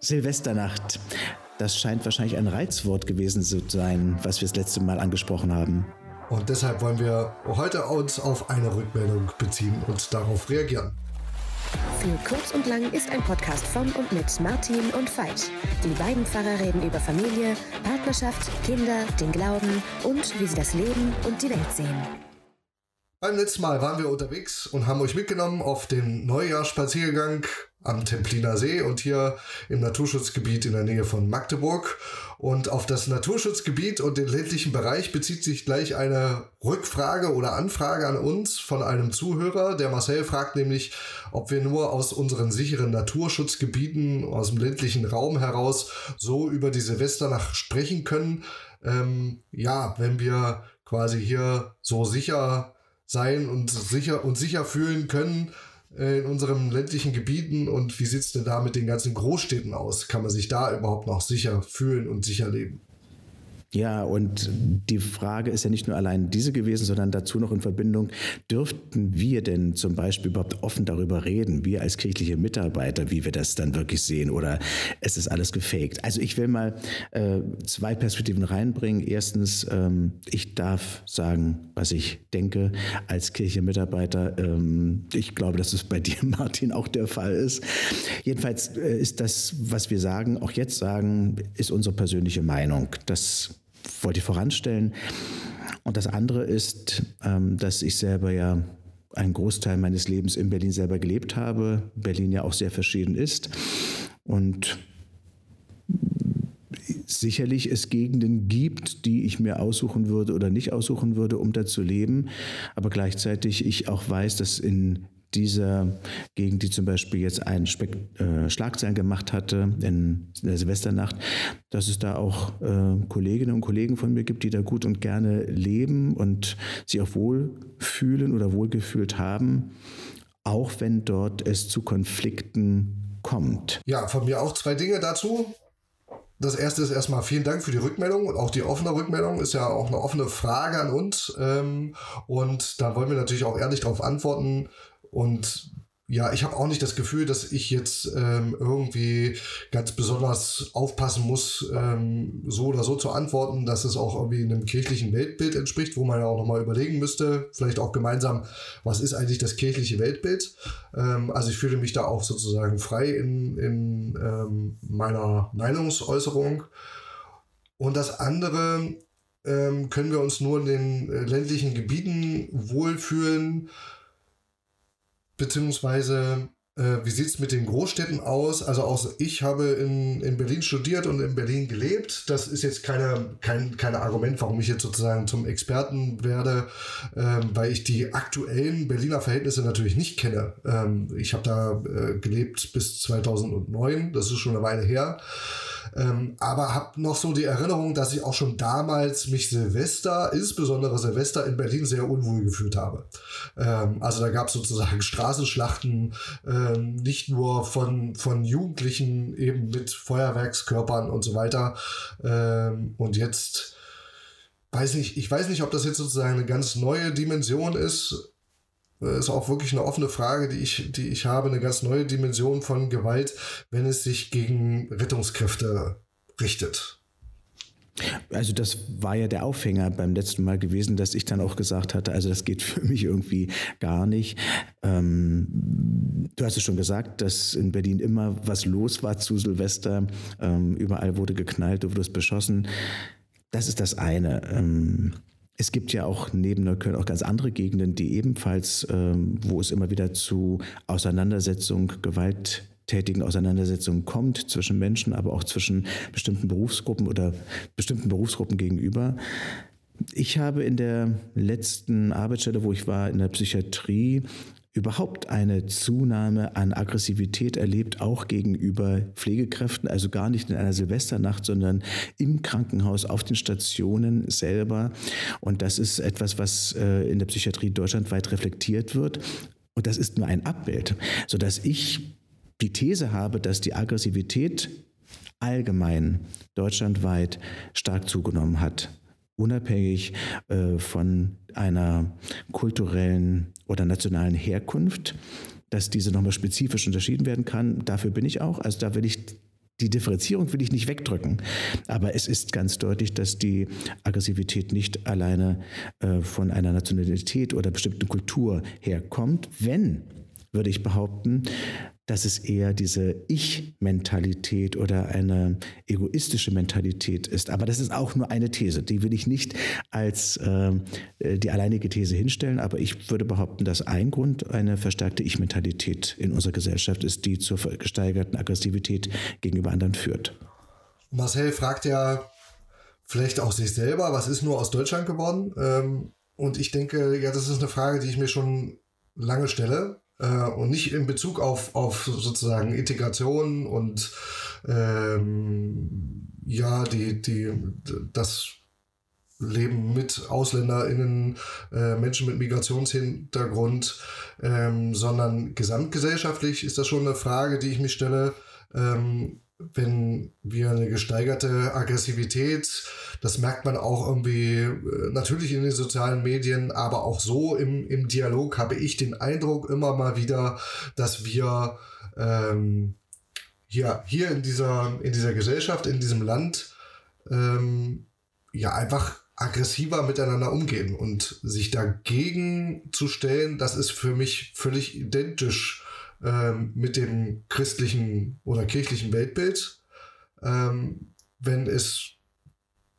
Silvesternacht. Das scheint wahrscheinlich ein Reizwort gewesen zu sein, was wir das letzte Mal angesprochen haben. Und deshalb wollen wir heute uns auf eine Rückmeldung beziehen und darauf reagieren. Für kurz und lang ist ein Podcast von und mit Martin und Veit. Die beiden Pfarrer reden über Familie, Partnerschaft, Kinder, den Glauben und wie sie das Leben und die Welt sehen. Beim letzten Mal waren wir unterwegs und haben euch mitgenommen auf den Neujahrsspaziergang am Templiner See und hier im Naturschutzgebiet in der Nähe von Magdeburg. Und auf das Naturschutzgebiet und den ländlichen Bereich bezieht sich gleich eine Rückfrage oder Anfrage an uns von einem Zuhörer. Der Marcel fragt nämlich, ob wir nur aus unseren sicheren Naturschutzgebieten, aus dem ländlichen Raum heraus so über die Silvesternacht sprechen können. Ähm, ja, wenn wir quasi hier so sicher sein und sicher und sicher fühlen können, äh, in unseren ländlichen Gebieten und wie sieht es denn da mit den ganzen Großstädten aus? Kann man sich da überhaupt noch sicher fühlen und sicher leben? Ja, und die Frage ist ja nicht nur allein diese gewesen, sondern dazu noch in Verbindung, dürften wir denn zum Beispiel überhaupt offen darüber reden, wir als kirchliche Mitarbeiter, wie wir das dann wirklich sehen oder ist es alles gefaked? Also ich will mal äh, zwei Perspektiven reinbringen. Erstens, ähm, ich darf sagen, was ich denke als kirchliche Mitarbeiter. Ähm, ich glaube, dass es bei dir, Martin, auch der Fall ist. Jedenfalls äh, ist das, was wir sagen, auch jetzt sagen, ist unsere persönliche Meinung. Das wollte ich voranstellen. Und das andere ist, ähm, dass ich selber ja einen Großteil meines Lebens in Berlin selber gelebt habe. Berlin ja auch sehr verschieden ist. Und sicherlich es Gegenden gibt, die ich mir aussuchen würde oder nicht aussuchen würde, um da zu leben. Aber gleichzeitig ich auch weiß, dass in dieser Gegend, die zum Beispiel jetzt einen äh, Schlagzeilen gemacht hatte in der Silvesternacht, dass es da auch äh, Kolleginnen und Kollegen von mir gibt, die da gut und gerne leben und sich auch wohlfühlen oder wohlgefühlt haben, auch wenn dort es zu Konflikten kommt. Ja, von mir auch zwei Dinge dazu. Das erste ist erstmal vielen Dank für die Rückmeldung und auch die offene Rückmeldung ist ja auch eine offene Frage an uns. Ähm, und da wollen wir natürlich auch ehrlich darauf antworten, und ja, ich habe auch nicht das Gefühl, dass ich jetzt ähm, irgendwie ganz besonders aufpassen muss, ähm, so oder so zu antworten, dass es auch irgendwie einem kirchlichen Weltbild entspricht, wo man ja auch nochmal überlegen müsste, vielleicht auch gemeinsam, was ist eigentlich das kirchliche Weltbild? Ähm, also ich fühle mich da auch sozusagen frei in, in ähm, meiner Meinungsäußerung. Und das andere ähm, können wir uns nur in den äh, ländlichen Gebieten wohlfühlen beziehungsweise äh, wie sieht es mit den Großstädten aus? Also auch ich habe in, in Berlin studiert und in Berlin gelebt. Das ist jetzt keine, kein keine Argument, warum ich jetzt sozusagen zum Experten werde, ähm, weil ich die aktuellen Berliner Verhältnisse natürlich nicht kenne. Ähm, ich habe da äh, gelebt bis 2009, das ist schon eine Weile her. Ähm, aber habe noch so die Erinnerung, dass ich auch schon damals mich Silvester, insbesondere Silvester in Berlin, sehr unwohl gefühlt habe. Ähm, also da gab es sozusagen Straßenschlachten, ähm, nicht nur von, von Jugendlichen eben mit Feuerwerkskörpern und so weiter. Ähm, und jetzt weiß nicht, ich weiß nicht, ob das jetzt sozusagen eine ganz neue Dimension ist ist auch wirklich eine offene Frage, die ich, die ich habe, eine ganz neue Dimension von Gewalt, wenn es sich gegen Rettungskräfte richtet. Also das war ja der Aufhänger beim letzten Mal gewesen, dass ich dann auch gesagt hatte, also das geht für mich irgendwie gar nicht. Ähm, du hast es schon gesagt, dass in Berlin immer was los war zu Silvester. Ähm, überall wurde geknallt, du wurdest beschossen. Das ist das eine. Ähm, es gibt ja auch neben Neukölln auch ganz andere Gegenden, die ebenfalls, ähm, wo es immer wieder zu Auseinandersetzung, gewalttätigen Auseinandersetzungen kommt zwischen Menschen, aber auch zwischen bestimmten Berufsgruppen oder bestimmten Berufsgruppen gegenüber. Ich habe in der letzten Arbeitsstelle, wo ich war, in der Psychiatrie, überhaupt eine Zunahme an Aggressivität erlebt, auch gegenüber Pflegekräften, also gar nicht in einer Silvesternacht, sondern im Krankenhaus, auf den Stationen selber. Und das ist etwas, was äh, in der Psychiatrie deutschlandweit reflektiert wird. Und das ist nur ein Abbild, sodass ich die These habe, dass die Aggressivität allgemein deutschlandweit stark zugenommen hat unabhängig äh, von einer kulturellen oder nationalen Herkunft, dass diese nochmal spezifisch unterschieden werden kann. Dafür bin ich auch. Also da will ich die Differenzierung will ich nicht wegdrücken. Aber es ist ganz deutlich, dass die Aggressivität nicht alleine äh, von einer Nationalität oder bestimmten Kultur herkommt. Wenn, würde ich behaupten, dass es eher diese Ich-Mentalität oder eine egoistische Mentalität ist. Aber das ist auch nur eine These. Die will ich nicht als äh, die alleinige These hinstellen. Aber ich würde behaupten, dass ein Grund eine verstärkte Ich-Mentalität in unserer Gesellschaft ist, die zur gesteigerten Aggressivität gegenüber anderen führt. Marcel fragt ja vielleicht auch sich selber, was ist nur aus Deutschland geworden? Ähm, und ich denke, ja, das ist eine Frage, die ich mir schon lange stelle äh, und nicht in Bezug auf, auf sozusagen Integration und ähm, ja, die, die, das Leben mit AusländerInnen, äh, Menschen mit Migrationshintergrund, ähm, sondern gesamtgesellschaftlich ist das schon eine Frage, die ich mich stelle. Ähm, wenn wir eine gesteigerte Aggressivität, das merkt man auch irgendwie äh, natürlich in den sozialen Medien, aber auch so im, im Dialog habe ich den Eindruck immer mal wieder, dass wir ähm, hier, hier in, dieser, in dieser Gesellschaft, in diesem Land, ähm, ja, einfach aggressiver miteinander umgehen und sich dagegen zu stellen, das ist für mich völlig identisch ähm, mit dem christlichen oder kirchlichen Weltbild. Ähm, wenn es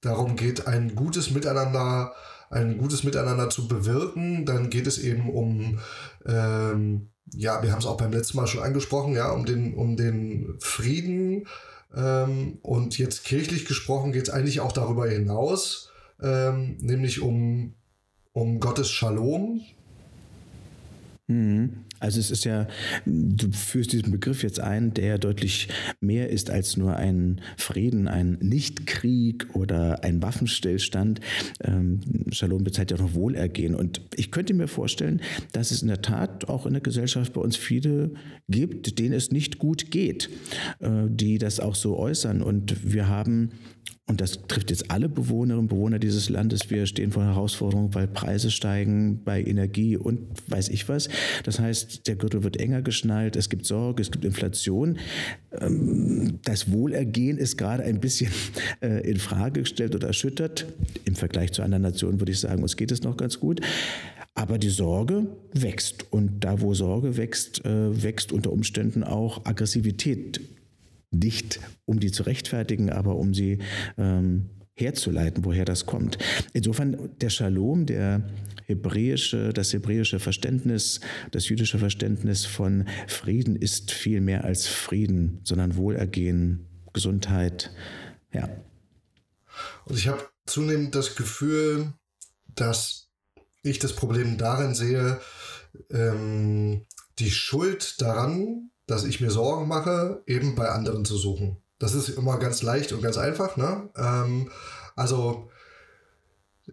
darum geht, ein gutes Miteinander, ein gutes Miteinander zu bewirken, dann geht es eben um, ähm, ja, wir haben es auch beim letzten Mal schon angesprochen, ja, um den, um den Frieden. Ähm, und jetzt kirchlich gesprochen geht es eigentlich auch darüber hinaus, ähm, nämlich um, um Gottes Shalom. Also es ist ja, du führst diesen Begriff jetzt ein, der deutlich mehr ist als nur ein Frieden, ein Nichtkrieg oder ein Waffenstillstand. Ähm, Shalom bezeichnet ja noch Wohlergehen. Und ich könnte mir vorstellen, dass es in der Tat auch in der Gesellschaft bei uns viele gibt, denen es nicht gut geht, äh, die das auch so äußern. Und wir haben und das trifft jetzt alle Bewohnerinnen und Bewohner dieses Landes. Wir stehen vor Herausforderungen, weil Preise steigen, bei Energie und weiß ich was. Das heißt, der Gürtel wird enger geschnallt, es gibt Sorge, es gibt Inflation. Ähm, das Wohlergehen ist gerade ein bisschen äh, in Frage gestellt oder erschüttert. Im Vergleich zu anderen Nationen würde ich sagen, uns geht es noch ganz gut. Aber die Sorge wächst. Und da, wo Sorge wächst, äh, wächst unter Umständen auch Aggressivität nicht um die zu rechtfertigen, aber um sie ähm, herzuleiten, woher das kommt. Insofern der Shalom, der hebräische, das hebräische Verständnis, das jüdische Verständnis von Frieden ist viel mehr als Frieden, sondern Wohlergehen, Gesundheit, ja. Und ich habe zunehmend das Gefühl, dass ich das Problem darin sehe, ähm, die Schuld daran dass ich mir Sorgen mache, eben bei anderen zu suchen. Das ist immer ganz leicht und ganz einfach. Ne? Ähm, also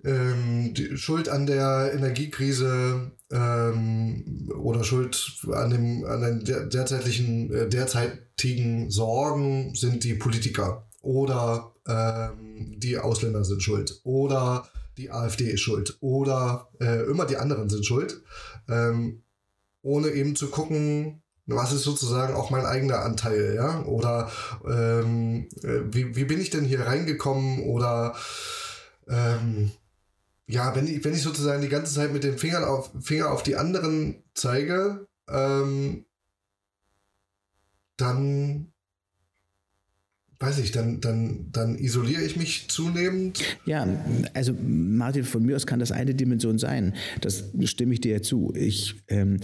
ähm, die Schuld an der Energiekrise ähm, oder Schuld an, dem, an den derzeitlichen, äh, derzeitigen Sorgen sind die Politiker oder ähm, die Ausländer sind schuld oder die AfD ist schuld oder äh, immer die anderen sind schuld, ähm, ohne eben zu gucken, was ist sozusagen auch mein eigener Anteil, ja? Oder ähm, äh, wie, wie bin ich denn hier reingekommen? Oder ähm, ja, wenn ich, wenn ich sozusagen die ganze Zeit mit den Fingern auf, Finger auf die anderen zeige, ähm, dann weiß ich, dann, dann, dann isoliere ich mich zunehmend. Ja, also Martin, von mir aus kann das eine Dimension sein. Das stimme ich dir ja zu. Ich, ähm,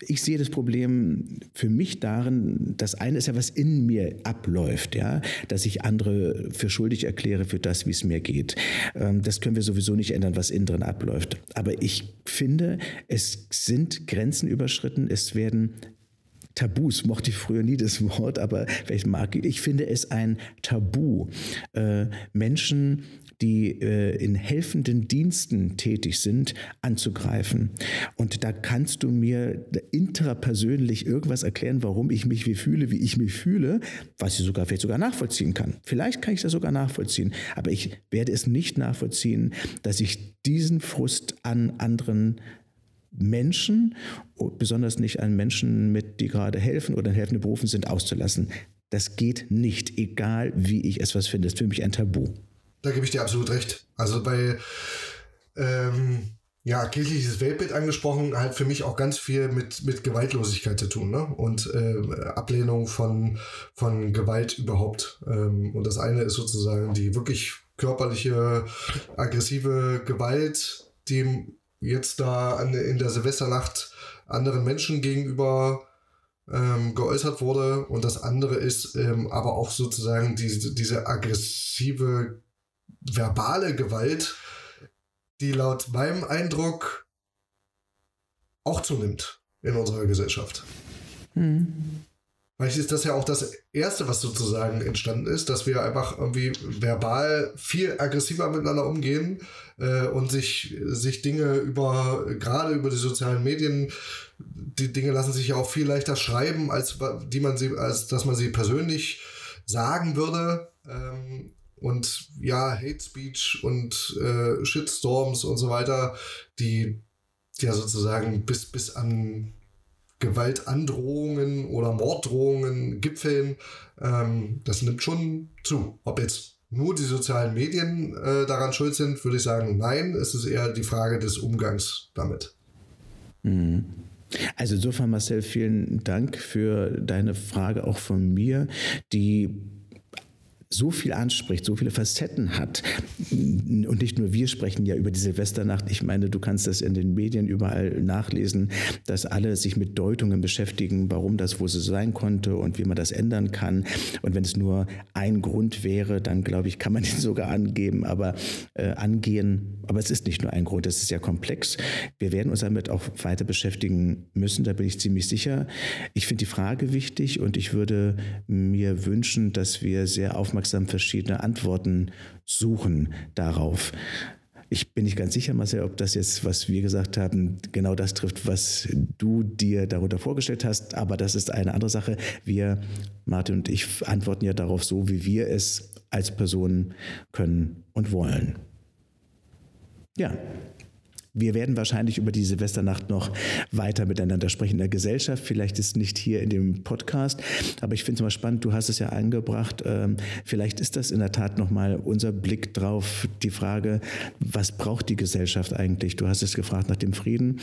ich sehe das Problem für mich darin, das eine ist ja, was in mir abläuft, ja, dass ich andere für schuldig erkläre für das, wie es mir geht. Ähm, das können wir sowieso nicht ändern, was innen drin abläuft. Aber ich finde, es sind Grenzen überschritten, es werden Tabus, mochte ich früher nie das Wort, aber vielleicht mag ich, ich finde es ein Tabu. Äh, Menschen, die äh, in helfenden Diensten tätig sind, anzugreifen. Und da kannst du mir intrapersönlich irgendwas erklären, warum ich mich wie fühle, wie ich mich fühle, was ich sogar vielleicht sogar nachvollziehen kann. Vielleicht kann ich das sogar nachvollziehen, aber ich werde es nicht nachvollziehen, dass ich diesen Frust an anderen Menschen, besonders nicht an Menschen, mit, die gerade helfen oder in helfenden Berufen sind, auszulassen. Das geht nicht, egal wie ich es was finde. Das ist für mich ein Tabu. Da gebe ich dir absolut recht. Also bei ähm, ja, kirchliches Weltbild angesprochen, hat für mich auch ganz viel mit, mit Gewaltlosigkeit zu tun, ne? Und äh, Ablehnung von, von Gewalt überhaupt. Ähm, und das eine ist sozusagen die wirklich körperliche, aggressive Gewalt, die jetzt da in der Silvesternacht anderen Menschen gegenüber ähm, geäußert wurde. Und das andere ist ähm, aber auch sozusagen diese, diese aggressive verbale Gewalt, die laut meinem Eindruck auch zunimmt in unserer Gesellschaft. Mhm. Vielleicht ist das ja auch das Erste, was sozusagen entstanden ist, dass wir einfach irgendwie verbal viel aggressiver miteinander umgehen äh, und sich, sich Dinge über, gerade über die sozialen Medien, die Dinge lassen sich ja auch viel leichter schreiben, als, die man sie, als dass man sie persönlich sagen würde. Ähm, und ja, Hate Speech und äh, Shitstorms und so weiter, die ja sozusagen bis, bis an Gewaltandrohungen oder Morddrohungen gipfeln, ähm, das nimmt schon zu. Ob jetzt nur die sozialen Medien äh, daran schuld sind, würde ich sagen, nein, es ist eher die Frage des Umgangs damit. Mhm. Also insofern, Marcel, vielen Dank für deine Frage auch von mir, die so viel anspricht, so viele Facetten hat. Und nicht nur wir sprechen ja über die Silvesternacht. Ich meine, du kannst das in den Medien überall nachlesen, dass alle sich mit Deutungen beschäftigen, warum das wohl so sein konnte und wie man das ändern kann. Und wenn es nur ein Grund wäre, dann glaube ich, kann man den sogar angeben, aber äh, angehen. Aber es ist nicht nur ein Grund, es ist ja komplex. Wir werden uns damit auch weiter beschäftigen müssen, da bin ich ziemlich sicher. Ich finde die Frage wichtig und ich würde mir wünschen, dass wir sehr aufmerksam aufmerksam verschiedene Antworten suchen darauf. Ich bin nicht ganz sicher, Marcel, ob das jetzt, was wir gesagt haben, genau das trifft, was du dir darunter vorgestellt hast. Aber das ist eine andere Sache. Wir, Martin und ich, antworten ja darauf so, wie wir es als Person können und wollen. Ja, wir werden wahrscheinlich über die Silvesternacht noch weiter miteinander sprechen in der Gesellschaft. Vielleicht ist nicht hier in dem Podcast, aber ich finde es mal spannend. Du hast es ja eingebracht. Ähm, vielleicht ist das in der Tat nochmal unser Blick drauf. Die Frage, was braucht die Gesellschaft eigentlich? Du hast es gefragt nach dem Frieden.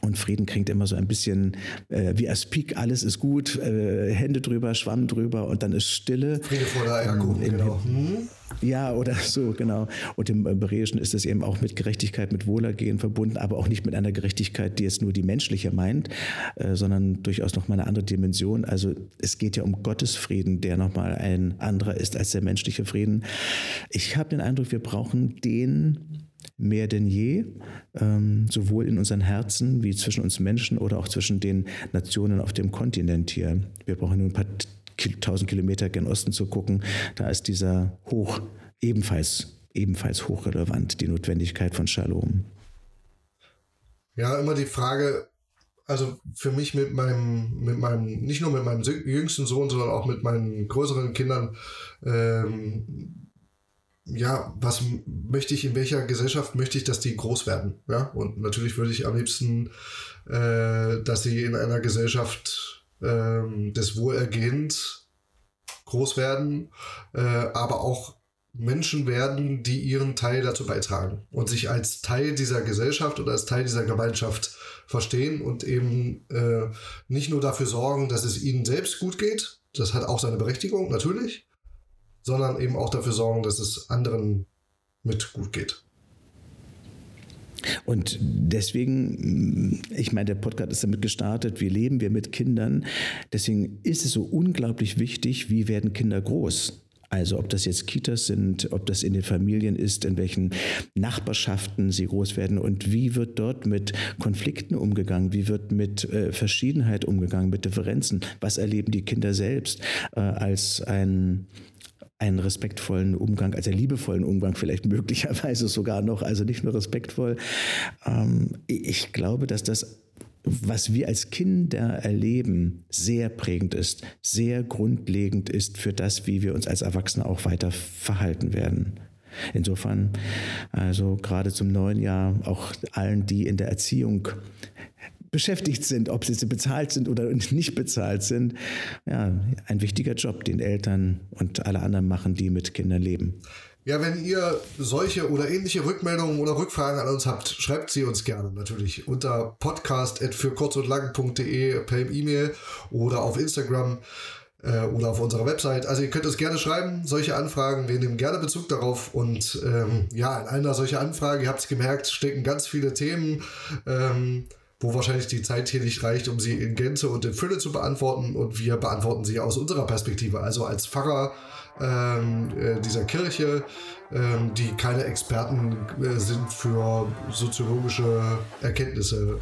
Und Frieden klingt immer so ein bisschen äh, wie Aspik, alles ist gut, äh, Hände drüber, Schwamm drüber und dann ist Stille. Friede vor der Eierkuchen, ähm, genau. Hm? Ja, oder so, genau. Und im Hebräischen ist es eben auch mit Gerechtigkeit, mit Wohlergehen verbunden, aber auch nicht mit einer Gerechtigkeit, die jetzt nur die menschliche meint, äh, sondern durchaus nochmal eine andere Dimension. Also es geht ja um Gottes Frieden, der nochmal ein anderer ist als der menschliche Frieden. Ich habe den Eindruck, wir brauchen den mehr denn je, ähm, sowohl in unseren Herzen wie zwischen uns Menschen oder auch zwischen den Nationen auf dem Kontinent hier. Wir brauchen nur ein paar tausend Kilometer gen Osten zu gucken. Da ist dieser Hoch ebenfalls, ebenfalls hochrelevant, die Notwendigkeit von Shalom. Ja, immer die Frage, also für mich mit meinem, mit meinem, nicht nur mit meinem jüngsten Sohn, sondern auch mit meinen größeren Kindern, ähm, ja, was möchte ich, in welcher Gesellschaft möchte ich, dass die groß werden? Ja, und natürlich würde ich am liebsten, äh, dass sie in einer Gesellschaft äh, des Wohlergehens groß werden, äh, aber auch Menschen werden, die ihren Teil dazu beitragen und sich als Teil dieser Gesellschaft oder als Teil dieser Gemeinschaft verstehen und eben äh, nicht nur dafür sorgen, dass es ihnen selbst gut geht, das hat auch seine Berechtigung, natürlich, sondern eben auch dafür sorgen, dass es anderen mit gut geht. Und deswegen, ich meine, der Podcast ist damit gestartet, wie leben wir mit Kindern. Deswegen ist es so unglaublich wichtig, wie werden Kinder groß. Also ob das jetzt Kitas sind, ob das in den Familien ist, in welchen Nachbarschaften sie groß werden und wie wird dort mit Konflikten umgegangen, wie wird mit äh, Verschiedenheit umgegangen, mit Differenzen, was erleben die Kinder selbst äh, als ein einen respektvollen Umgang, also liebevollen Umgang vielleicht möglicherweise sogar noch, also nicht nur respektvoll. Ähm, ich glaube, dass das was wir als Kinder erleben, sehr prägend ist, sehr grundlegend ist für das, wie wir uns als Erwachsene auch weiter verhalten werden. Insofern, also gerade zum neuen Jahr, auch allen, die in der Erziehung beschäftigt sind, ob sie bezahlt sind oder nicht bezahlt sind. Ja, ein wichtiger Job, den Eltern und alle anderen machen, die mit Kindern leben. Ja, wenn ihr solche oder ähnliche Rückmeldungen oder Rückfragen an uns habt, schreibt sie uns gerne natürlich unter podcast.für kurz und lang.de per E-Mail oder auf Instagram äh, oder auf unserer Website. Also ihr könnt uns gerne schreiben, solche Anfragen, wir nehmen gerne Bezug darauf und ähm, ja, in einer solcher Anfrage, ihr habt es gemerkt, stecken ganz viele Themen. Ähm, wo wahrscheinlich die Zeit hier nicht reicht, um sie in Gänze und in Fülle zu beantworten. Und wir beantworten sie aus unserer Perspektive, also als Pfarrer ähm, äh, dieser Kirche, ähm, die keine Experten äh, sind für soziologische Erkenntnisse.